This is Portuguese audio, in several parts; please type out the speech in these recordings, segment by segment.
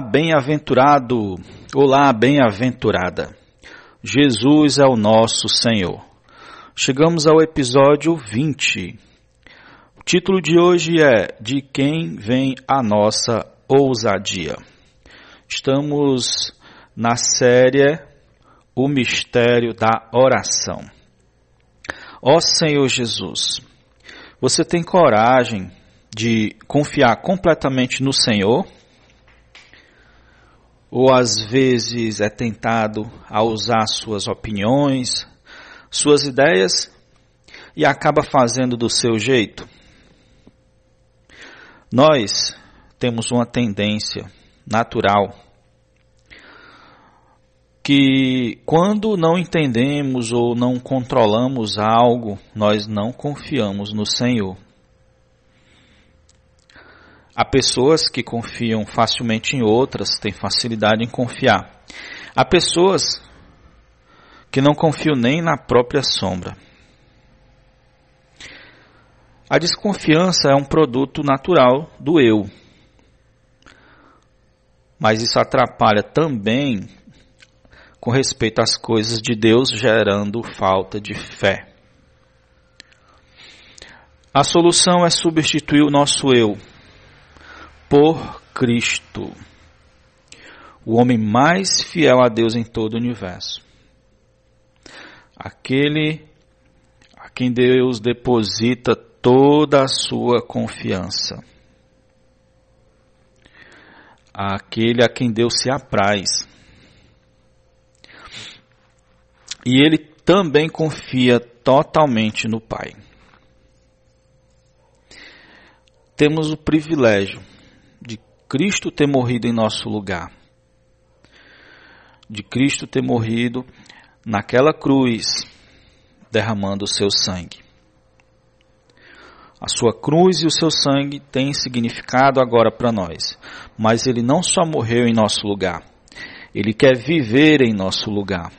Bem-aventurado, olá, bem-aventurada. Jesus é o nosso Senhor. Chegamos ao episódio 20. O título de hoje é De quem vem a nossa ousadia. Estamos na série O Mistério da Oração. Ó Senhor Jesus, você tem coragem de confiar completamente no Senhor? Ou às vezes é tentado a usar suas opiniões, suas ideias e acaba fazendo do seu jeito. Nós temos uma tendência natural que quando não entendemos ou não controlamos algo, nós não confiamos no Senhor. Há pessoas que confiam facilmente em outras, têm facilidade em confiar. Há pessoas que não confiam nem na própria sombra. A desconfiança é um produto natural do eu. Mas isso atrapalha também com respeito às coisas de Deus, gerando falta de fé. A solução é substituir o nosso eu por Cristo, o homem mais fiel a Deus em todo o universo. Aquele a quem Deus deposita toda a sua confiança. Aquele a quem Deus se apraz. E ele também confia totalmente no Pai. Temos o privilégio Cristo ter morrido em nosso lugar. De Cristo ter morrido naquela cruz, derramando o seu sangue. A sua cruz e o seu sangue têm significado agora para nós. Mas ele não só morreu em nosso lugar, ele quer viver em nosso lugar.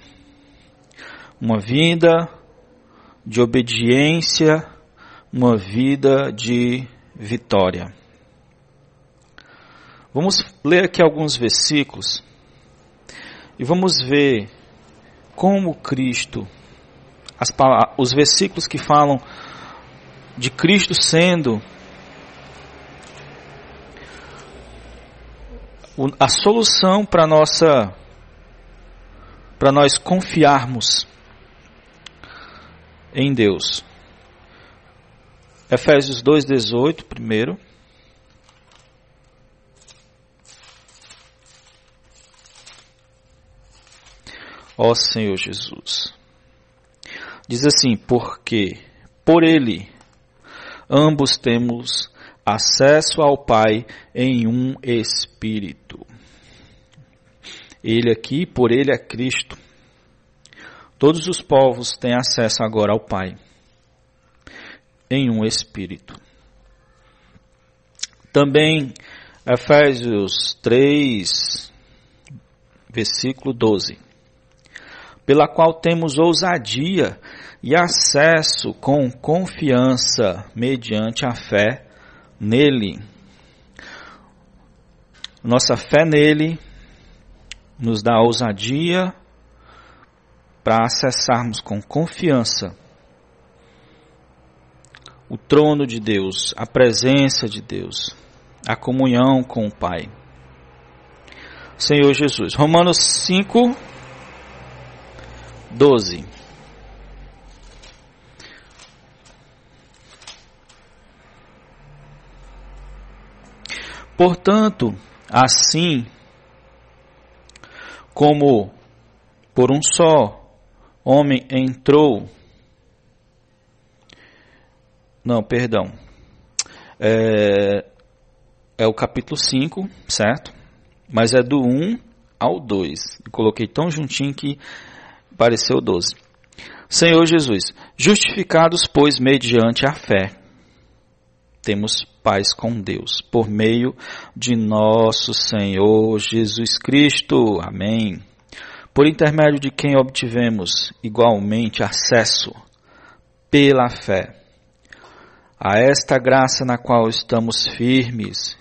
Uma vida de obediência, uma vida de vitória. Vamos ler aqui alguns versículos e vamos ver como Cristo, as, os versículos que falam de Cristo sendo a solução para nossa para nós confiarmos em Deus. Efésios 2:18 primeiro ó Senhor Jesus. Diz assim: porque por Ele ambos temos acesso ao Pai em um Espírito. Ele aqui, por Ele é Cristo. Todos os povos têm acesso agora ao Pai em um Espírito. Também Efésios 3, versículo 12 pela qual temos ousadia e acesso com confiança mediante a fé nele. Nossa fé nele nos dá ousadia para acessarmos com confiança o trono de Deus, a presença de Deus, a comunhão com o Pai. Senhor Jesus. Romanos 5, 12. Portanto, assim como por um só homem entrou. Não, perdão. É, é o capítulo 5, certo? Mas é do 1 ao 2. Coloquei tão juntinho que pareceu 12. Senhor Jesus, justificados, pois, mediante a fé, temos paz com Deus, por meio de nosso Senhor Jesus Cristo. Amém. Por intermédio de quem obtivemos igualmente acesso, pela fé, a esta graça na qual estamos firmes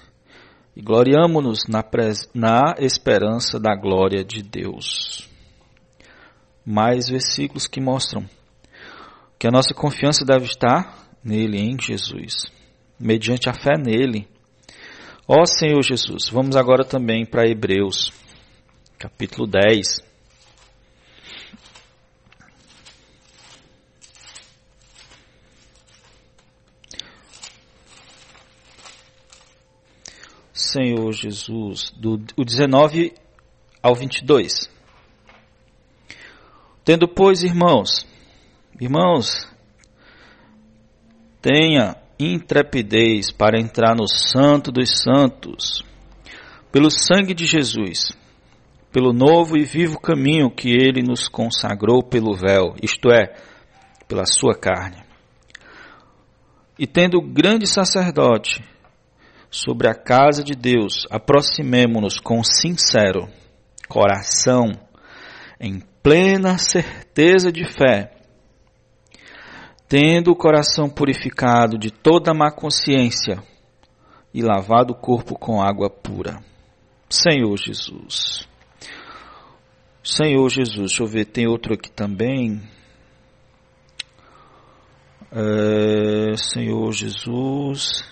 e gloriamo-nos na, na esperança da glória de Deus. Mais versículos que mostram que a nossa confiança deve estar nele, em Jesus, mediante a fé nele. Ó Senhor Jesus, vamos agora também para Hebreus, capítulo 10. Senhor Jesus, do o 19 ao 22. Tendo, pois, irmãos, irmãos, tenha intrepidez para entrar no Santo dos Santos, pelo sangue de Jesus, pelo novo e vivo caminho que ele nos consagrou pelo véu, isto é, pela sua carne. E tendo grande sacerdote, sobre a casa de Deus, aproximemo-nos com sincero coração, em plena certeza de fé, tendo o coração purificado de toda má consciência e lavado o corpo com água pura. Senhor Jesus. Senhor Jesus, deixa eu ver, tem outro aqui também. É, Senhor Jesus.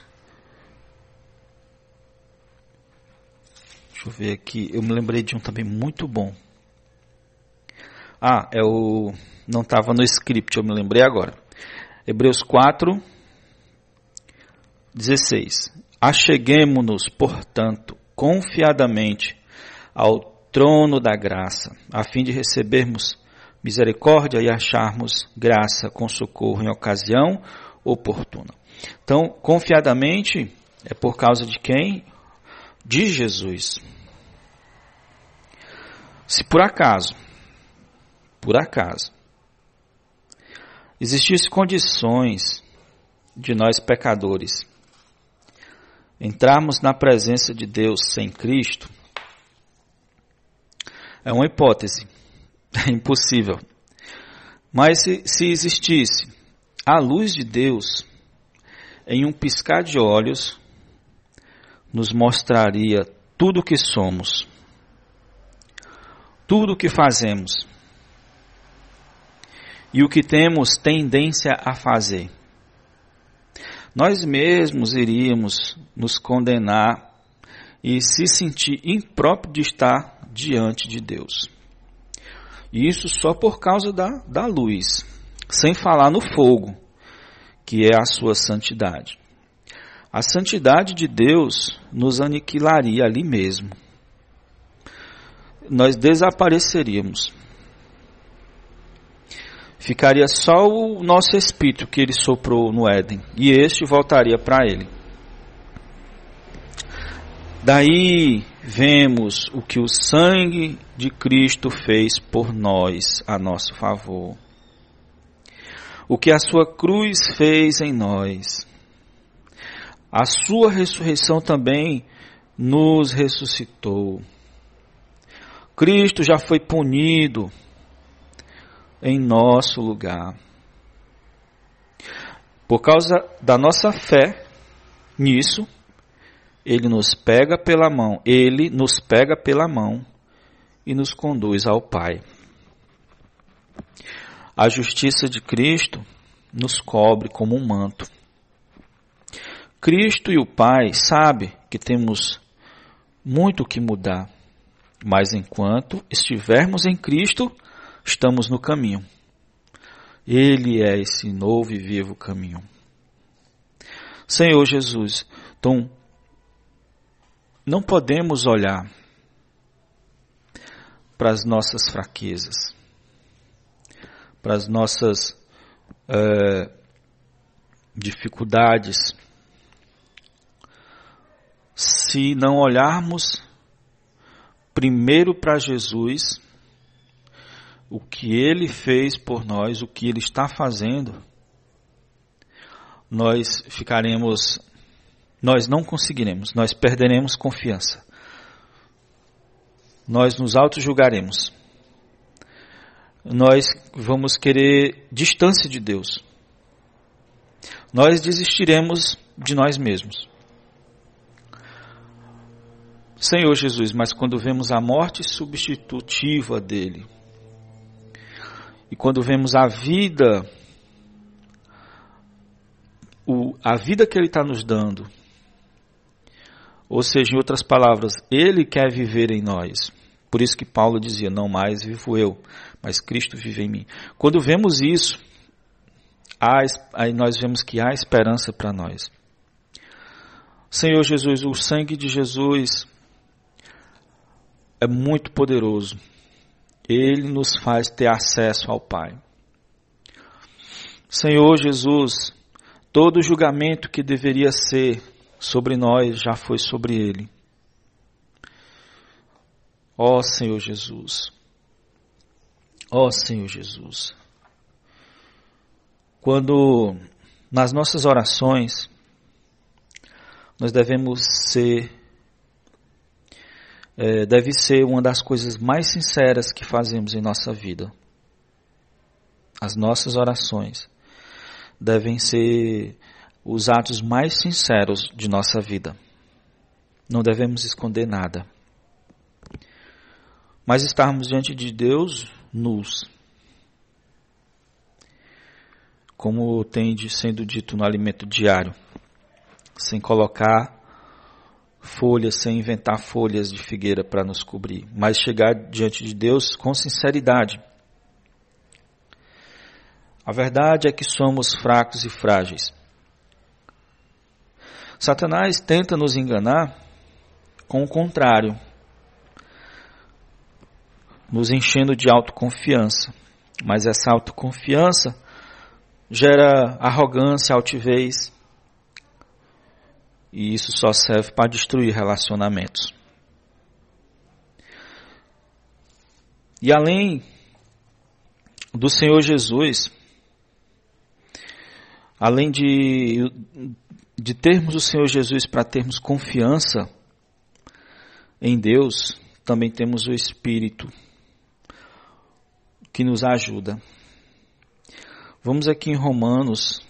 Deixa eu ver aqui. Eu me lembrei de um também muito bom. Ah, é o. Não estava no script, eu me lembrei agora. Hebreus 4, 16. Acheguemo-nos, portanto, confiadamente ao trono da graça, a fim de recebermos misericórdia e acharmos graça com socorro em ocasião oportuna. Então, confiadamente é por causa de quem? De Jesus. Se por acaso, por acaso, existissem condições de nós pecadores entrarmos na presença de Deus sem Cristo, é uma hipótese, é impossível. Mas se, se existisse a luz de Deus, em um piscar de olhos, nos mostraria tudo o que somos tudo o que fazemos e o que temos tendência a fazer. Nós mesmos iríamos nos condenar e se sentir impróprio de estar diante de Deus. E isso só por causa da, da luz, sem falar no fogo, que é a sua santidade. A santidade de Deus nos aniquilaria ali mesmo nós desapareceríamos. Ficaria só o nosso espírito que ele soprou no Éden, e este voltaria para ele. Daí vemos o que o sangue de Cristo fez por nós a nosso favor. O que a sua cruz fez em nós. A sua ressurreição também nos ressuscitou. Cristo já foi punido em nosso lugar. Por causa da nossa fé nisso, ele nos pega pela mão, ele nos pega pela mão e nos conduz ao Pai. A justiça de Cristo nos cobre como um manto. Cristo e o Pai sabem que temos muito que mudar. Mas enquanto estivermos em Cristo, estamos no caminho. Ele é esse novo e vivo caminho. Senhor Jesus, então, não podemos olhar para as nossas fraquezas, para as nossas é, dificuldades, se não olharmos primeiro para Jesus, o que ele fez por nós, o que ele está fazendo, nós ficaremos, nós não conseguiremos, nós perderemos confiança. Nós nos auto-julgaremos. Nós vamos querer distância de Deus. Nós desistiremos de nós mesmos. Senhor Jesus, mas quando vemos a morte substitutiva dele, e quando vemos a vida, o, a vida que ele está nos dando, ou seja, em outras palavras, ele quer viver em nós. Por isso que Paulo dizia: Não mais vivo eu, mas Cristo vive em mim. Quando vemos isso, há, aí nós vemos que há esperança para nós. Senhor Jesus, o sangue de Jesus é muito poderoso. Ele nos faz ter acesso ao Pai. Senhor Jesus, todo julgamento que deveria ser sobre nós já foi sobre ele. Ó Senhor Jesus. Ó Senhor Jesus. Quando nas nossas orações nós devemos ser é, deve ser uma das coisas mais sinceras que fazemos em nossa vida. As nossas orações devem ser os atos mais sinceros de nossa vida. Não devemos esconder nada. Mas estarmos diante de Deus nus. Como tem sendo dito no alimento diário, sem colocar folhas, sem inventar folhas de figueira para nos cobrir, mas chegar diante de Deus com sinceridade. A verdade é que somos fracos e frágeis. Satanás tenta nos enganar com o contrário, nos enchendo de autoconfiança. Mas essa autoconfiança gera arrogância, altivez, e isso só serve para destruir relacionamentos. E além do Senhor Jesus, além de de termos o Senhor Jesus para termos confiança em Deus, também temos o Espírito que nos ajuda. Vamos aqui em Romanos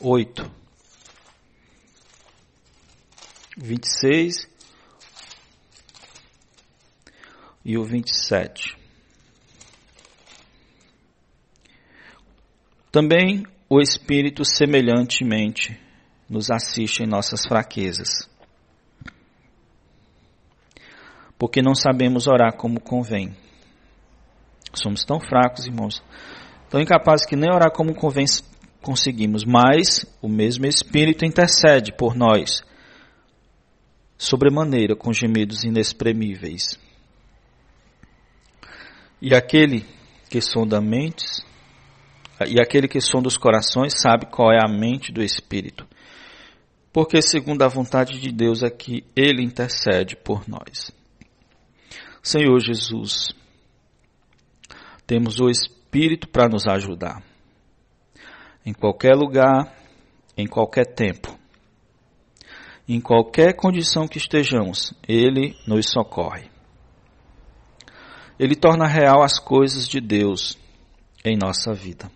8, 26 e o 27. Também o Espírito semelhantemente nos assiste em nossas fraquezas. Porque não sabemos orar como convém. Somos tão fracos, irmãos, tão incapazes que nem orar como convém conseguimos, mas o mesmo Espírito intercede por nós, sobremaneira com gemidos inexprimíveis. E aquele que sonda mentes, e aquele que sonda os corações sabe qual é a mente do Espírito, porque segundo a vontade de Deus é que Ele intercede por nós. Senhor Jesus, temos o Espírito para nos ajudar. Em qualquer lugar, em qualquer tempo, em qualquer condição que estejamos, Ele nos socorre. Ele torna real as coisas de Deus em nossa vida.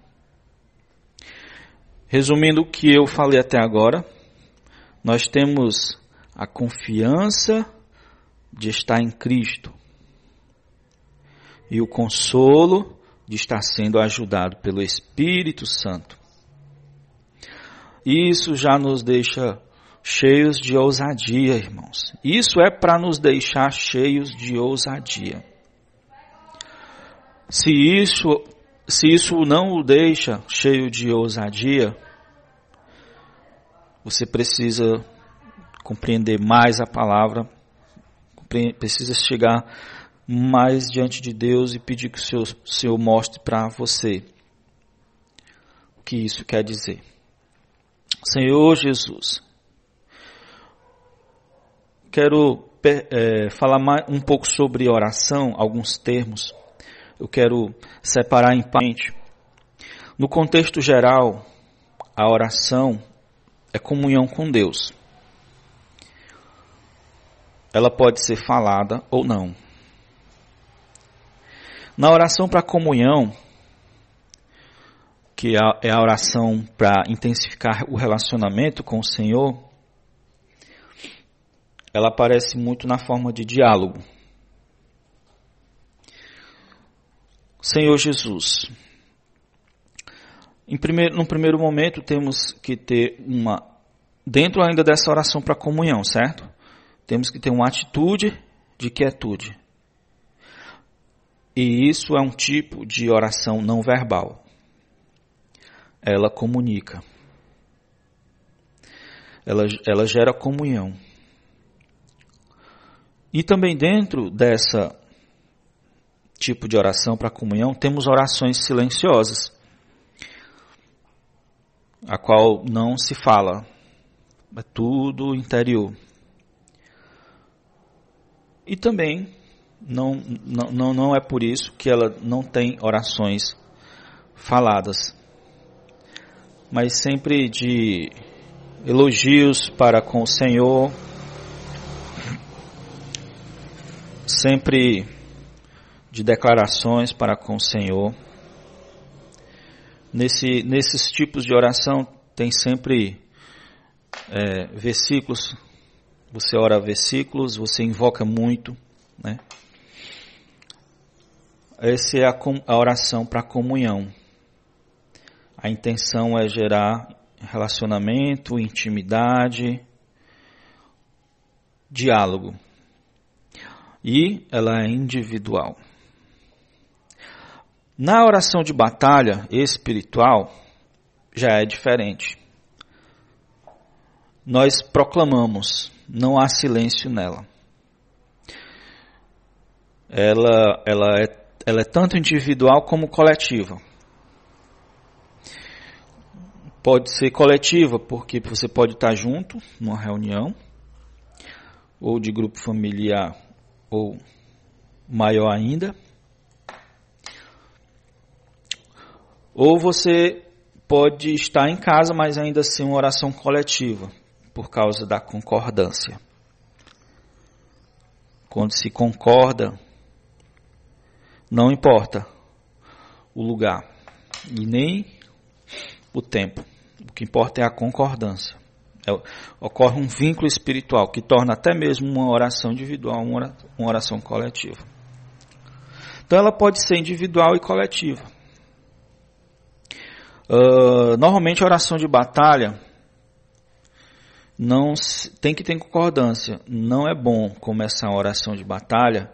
Resumindo o que eu falei até agora, nós temos a confiança de estar em Cristo e o consolo de estar sendo ajudado pelo Espírito Santo. Isso já nos deixa cheios de ousadia, irmãos. Isso é para nos deixar cheios de ousadia. Se isso, se isso não o deixa cheio de ousadia, você precisa compreender mais a palavra, precisa chegar mais diante de Deus e pedir que o Senhor, o Senhor mostre para você o que isso quer dizer. Senhor Jesus, quero é, falar mais, um pouco sobre oração, alguns termos. Eu quero separar em parte. No contexto geral, a oração é comunhão com Deus. Ela pode ser falada ou não. Na oração para comunhão, que é a oração para intensificar o relacionamento com o Senhor, ela aparece muito na forma de diálogo. Senhor Jesus, em primeiro, no primeiro momento temos que ter uma, dentro ainda dessa oração para comunhão, certo? Temos que ter uma atitude de quietude. E isso é um tipo de oração não verbal. Ela comunica. Ela, ela gera comunhão. E também dentro dessa tipo de oração para comunhão, temos orações silenciosas, a qual não se fala, é tudo interior. E também não, não, não é por isso que ela não tem orações faladas, mas sempre de elogios para com o Senhor, sempre de declarações para com o Senhor. Nesse, nesses tipos de oração tem sempre é, versículos, você ora versículos, você invoca muito, né? Essa é a, a oração para comunhão. A intenção é gerar relacionamento, intimidade, diálogo. E ela é individual. Na oração de batalha espiritual, já é diferente. Nós proclamamos, não há silêncio nela. Ela, ela, é, ela é tanto individual como coletiva. Pode ser coletiva, porque você pode estar junto numa reunião, ou de grupo familiar, ou maior ainda Ou você pode estar em casa, mas ainda assim uma oração coletiva, por causa da concordância. Quando se concorda, não importa o lugar e nem o tempo. O que importa é a concordância. É, ocorre um vínculo espiritual que torna até mesmo uma oração individual uma oração coletiva. Então ela pode ser individual e coletiva. Uh, normalmente a oração de batalha não tem que ter concordância. Não é bom começar a oração de batalha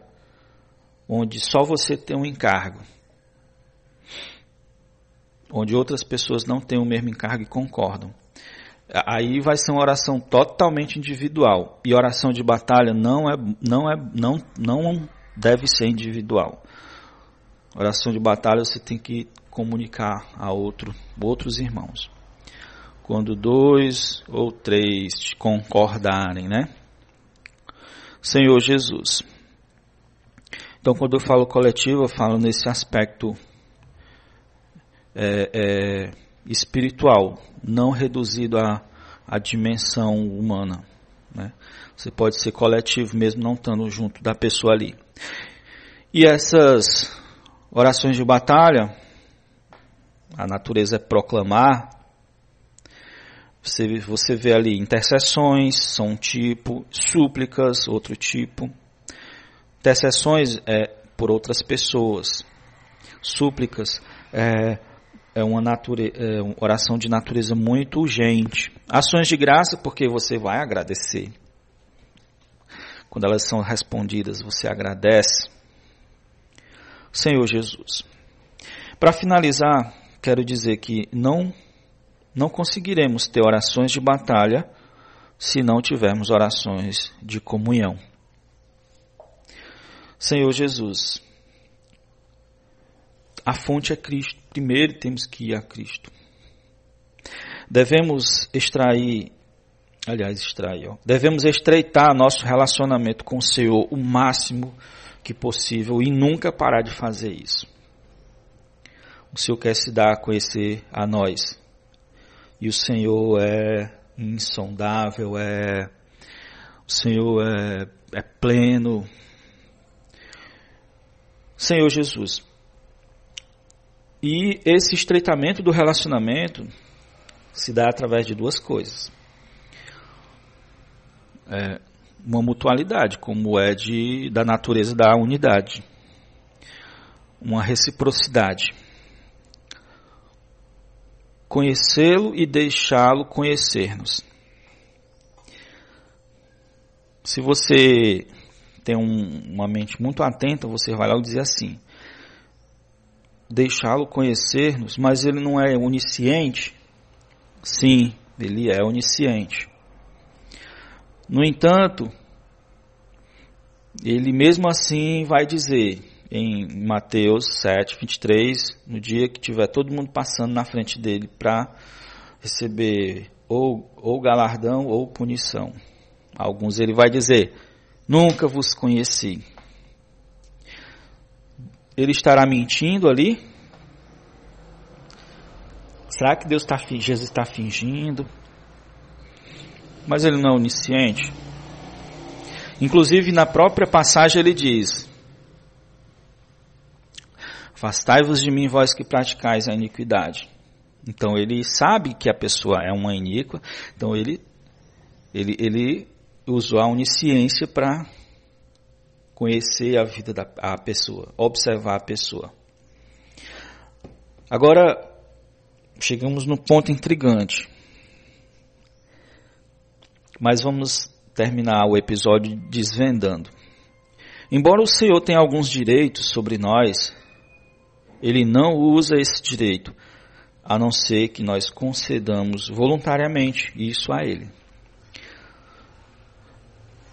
onde só você tem um encargo. Onde outras pessoas não têm o mesmo encargo e concordam. Aí vai ser uma oração totalmente individual. E oração de batalha não é não é não não deve ser individual. Oração de batalha você tem que comunicar a outro, outros irmãos. Quando dois ou três concordarem, né? Senhor Jesus. Então, quando eu falo coletivo, eu falo nesse aspecto é, é, espiritual, não reduzido à, à dimensão humana. Né? Você pode ser coletivo mesmo não estando junto da pessoa ali. E essas orações de batalha, a natureza é proclamar. Você, você vê ali intercessões, são um tipo, súplicas, outro tipo. Intercessões é por outras pessoas. Súplicas é, é uma, é uma oração de natureza muito urgente. Ações de graça, porque você vai agradecer. Quando elas são respondidas, você agradece. Senhor Jesus. Para finalizar, quero dizer que não não conseguiremos ter orações de batalha se não tivermos orações de comunhão. Senhor Jesus, a fonte é Cristo. Primeiro temos que ir a Cristo. Devemos extrair, aliás, extrair, ó, devemos estreitar nosso relacionamento com o Senhor o máximo que possível e nunca parar de fazer isso o Senhor quer se dar a conhecer a nós. E o Senhor é insondável, é o Senhor é, é pleno. Senhor Jesus. E esse estreitamento do relacionamento se dá através de duas coisas. É, uma mutualidade, como é de, da natureza da unidade. Uma reciprocidade. Conhecê-lo e deixá-lo conhecer-nos. Se você tem um, uma mente muito atenta, você vai lá e dizer assim: deixá-lo conhecer-nos, mas ele não é onisciente? Sim, ele é onisciente. No entanto, ele mesmo assim vai dizer em Mateus 7, 23, no dia que tiver todo mundo passando na frente dele para receber ou, ou galardão ou punição. Alguns ele vai dizer: Nunca vos conheci. Ele estará mentindo ali? Será que Deus está Jesus está fingindo? Mas ele não é onisciente. Inclusive na própria passagem ele diz: Afastai-vos de mim, vós que praticais a iniquidade. Então ele sabe que a pessoa é uma iníqua, então ele ele, ele usou a onisciência para conhecer a vida da a pessoa, observar a pessoa. Agora, chegamos no ponto intrigante. Mas vamos terminar o episódio desvendando. Embora o Senhor tenha alguns direitos sobre nós, ele não usa esse direito, a não ser que nós concedamos voluntariamente isso a ele.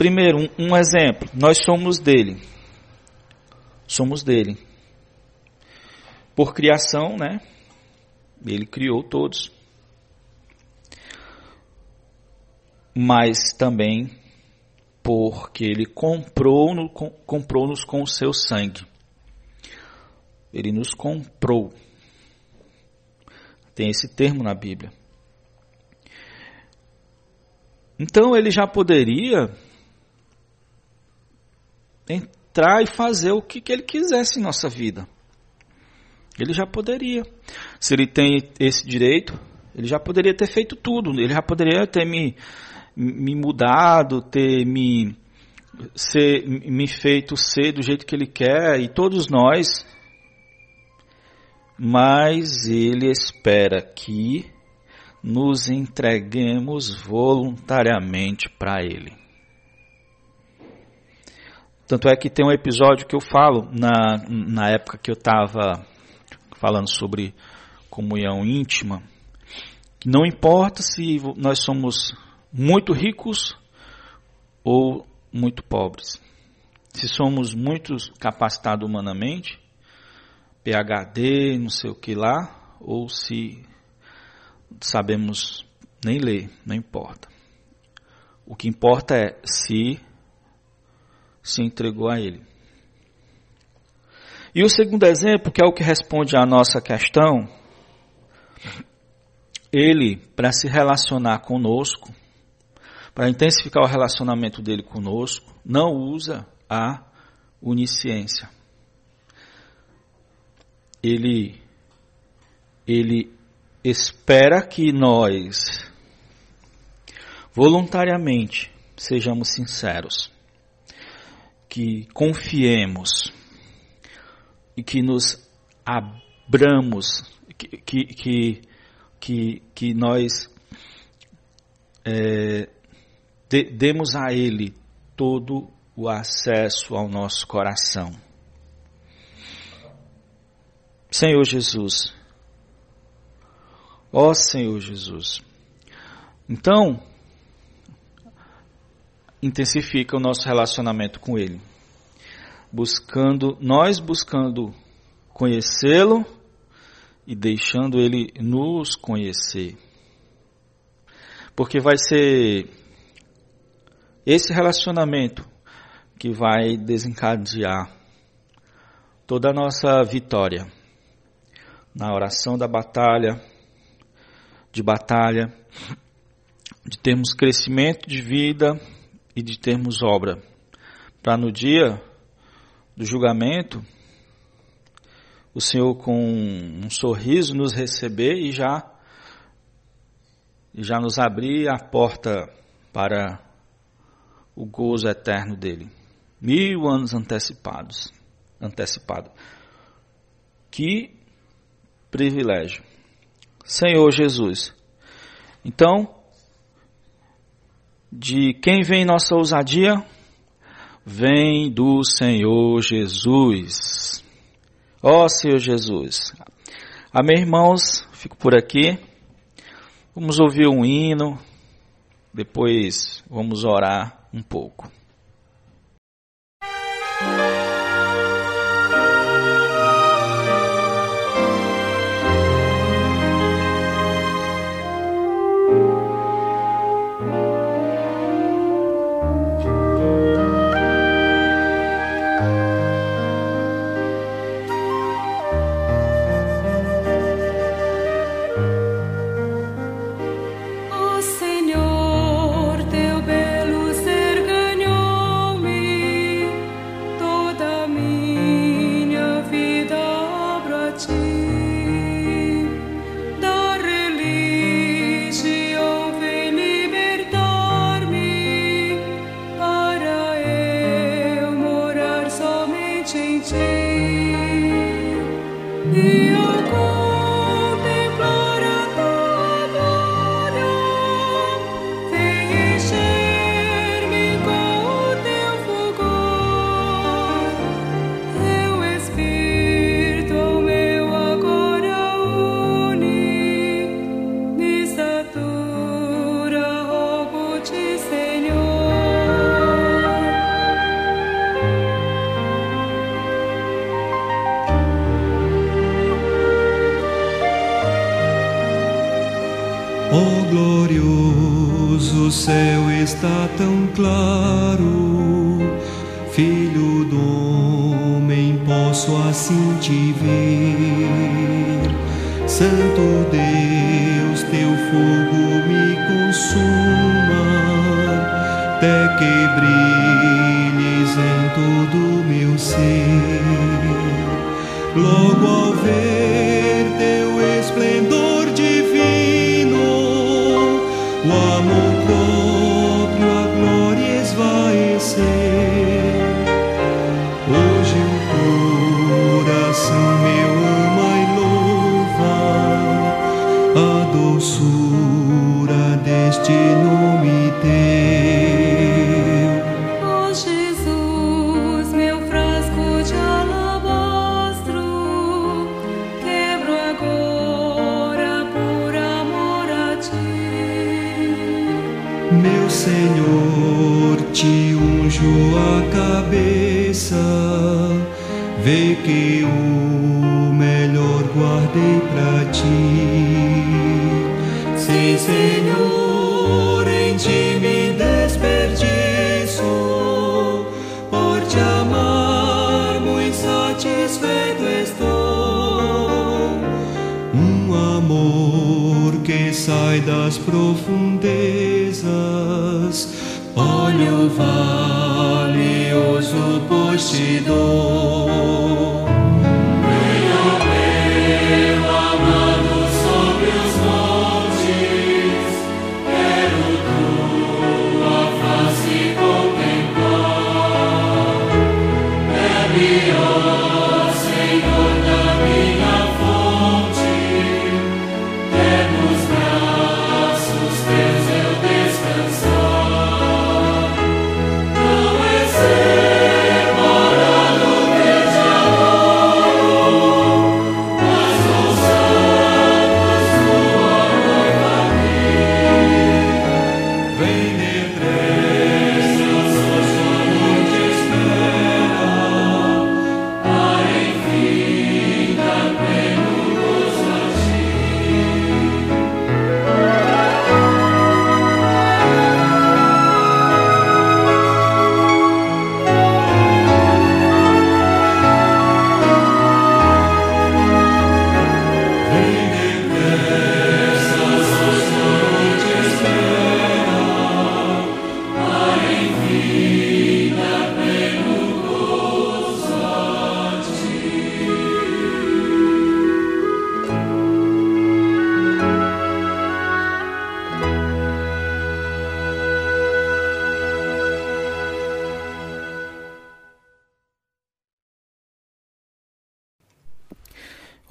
Primeiro, um, um exemplo. Nós somos dele. Somos dele. Por criação, né? Ele criou todos. Mas também porque ele comprou-nos comprou com o seu sangue. Ele nos comprou. Tem esse termo na Bíblia. Então ele já poderia entrar e fazer o que, que ele quisesse em nossa vida. Ele já poderia. Se ele tem esse direito, ele já poderia ter feito tudo. Ele já poderia ter me, me mudado, ter me, ser, me feito ser do jeito que ele quer, e todos nós. Mas ele espera que nos entreguemos voluntariamente para ele. Tanto é que tem um episódio que eu falo na, na época que eu estava falando sobre comunhão íntima, que não importa se nós somos muito ricos ou muito pobres. Se somos muito capacitados humanamente, PhD, não sei o que lá, ou se sabemos nem ler, não importa. O que importa é se se entregou a Ele. E o segundo exemplo, que é o que responde à nossa questão, ele, para se relacionar conosco, para intensificar o relacionamento dele conosco, não usa a onisciência. Ele, ele espera que nós voluntariamente sejamos sinceros que confiemos e que nos abramos, que, que, que, que nós é, de, demos a Ele todo o acesso ao nosso coração. Senhor Jesus, ó Senhor Jesus. Então, intensifica o nosso relacionamento com Ele. Buscando, nós buscando conhecê-lo e deixando Ele nos conhecer. Porque vai ser esse relacionamento que vai desencadear toda a nossa vitória na oração da batalha, de batalha, de termos crescimento de vida e de termos obra, para no dia do julgamento o Senhor com um sorriso nos receber e já e já nos abrir a porta para o gozo eterno dele. Mil anos antecipados. Antecipado. Que privilégio. Senhor Jesus. Então, de quem vem nossa ousadia? Vem do Senhor Jesus. Ó Senhor Jesus. Amém, irmãos? Fico por aqui. Vamos ouvir um hino. Depois vamos orar um pouco.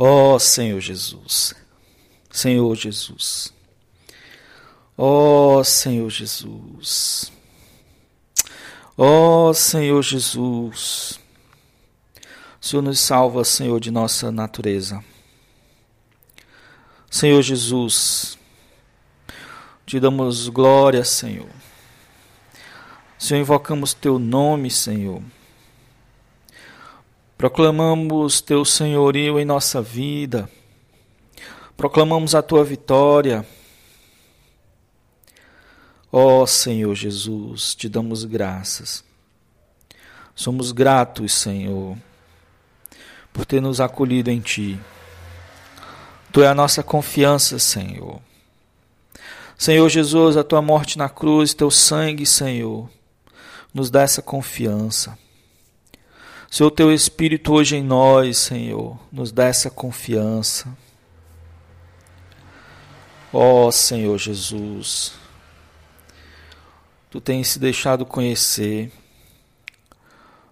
Ó oh, Senhor Jesus, Senhor Jesus, ó oh, Senhor Jesus, ó oh, Senhor Jesus, o Senhor nos salva, Senhor, de nossa natureza. Senhor Jesus, te damos glória, Senhor. Senhor, invocamos teu nome, Senhor. Proclamamos teu senhorio em nossa vida. Proclamamos a tua vitória. Ó oh, Senhor Jesus, te damos graças. Somos gratos, Senhor, por ter nos acolhido em ti. Tu é a nossa confiança, Senhor. Senhor Jesus, a tua morte na cruz, teu sangue, Senhor, nos dá essa confiança. Senhor, teu Espírito hoje em nós, Senhor, nos dá essa confiança. Ó oh, Senhor Jesus, Tu tens se deixado conhecer.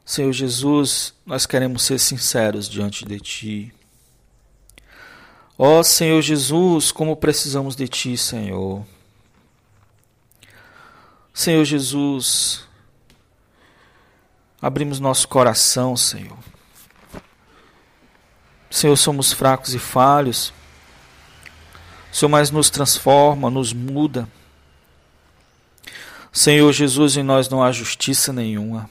Senhor Jesus, nós queremos ser sinceros diante de Ti. Ó oh, Senhor Jesus, como precisamos de Ti, Senhor. Senhor Jesus, abrimos nosso coração, Senhor. Senhor, somos fracos e falhos. Senhor, mas nos transforma, nos muda. Senhor Jesus, em nós não há justiça nenhuma.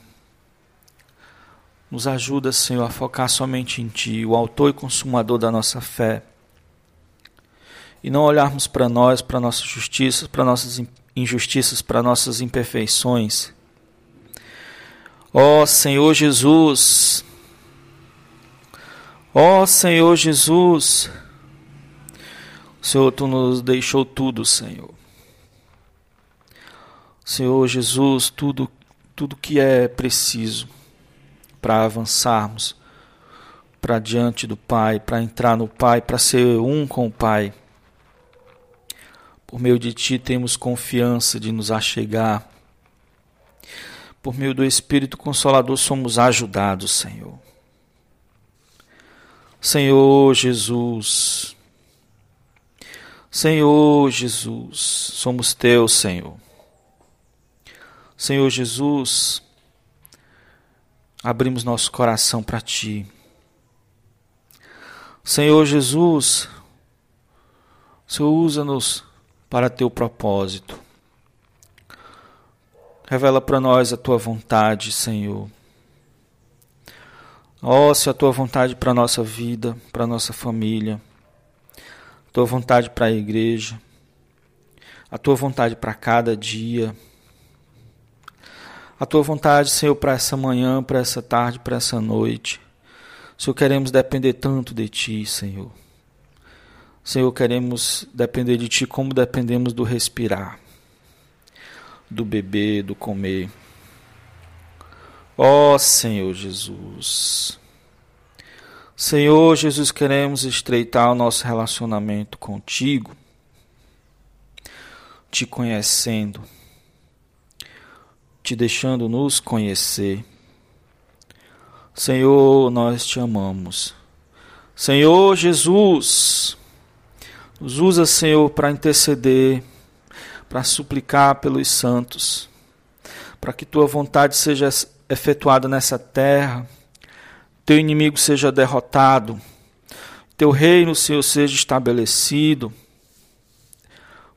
Nos ajuda, Senhor, a focar somente em Ti, o autor e consumador da nossa fé. E não olharmos para nós, para nossas justiças, para nossas injustiças, para nossas imperfeições Ó oh, Senhor Jesus, ó oh, Senhor Jesus, Senhor, tu nos deixou tudo, Senhor. Senhor Jesus, tudo, tudo que é preciso para avançarmos para diante do Pai, para entrar no Pai, para ser um com o Pai. Por meio de Ti temos confiança de nos achegar por meio do Espírito Consolador, somos ajudados, Senhor. Senhor Jesus, Senhor Jesus, somos teus, Senhor. Senhor Jesus, abrimos nosso coração para Ti. Senhor Jesus, Senhor, usa-nos para Teu propósito. Revela para nós a tua vontade, Senhor. Ó, oh, se a tua vontade para a nossa vida, para a nossa família, a tua vontade para a igreja, a tua vontade para cada dia, a tua vontade, Senhor, para essa manhã, para essa tarde, para essa noite. Senhor, queremos depender tanto de Ti, Senhor. Senhor, queremos depender de Ti como dependemos do respirar do beber, do comer. Ó oh, Senhor Jesus. Senhor Jesus, queremos estreitar o nosso relacionamento contigo, te conhecendo, te deixando nos conhecer. Senhor, nós te amamos. Senhor Jesus, nos usa, Senhor, para interceder para suplicar pelos santos, para que tua vontade seja efetuada nessa terra, teu inimigo seja derrotado, teu reino, Senhor, seja estabelecido,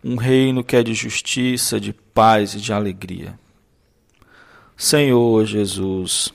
um reino que é de justiça, de paz e de alegria. Senhor Jesus,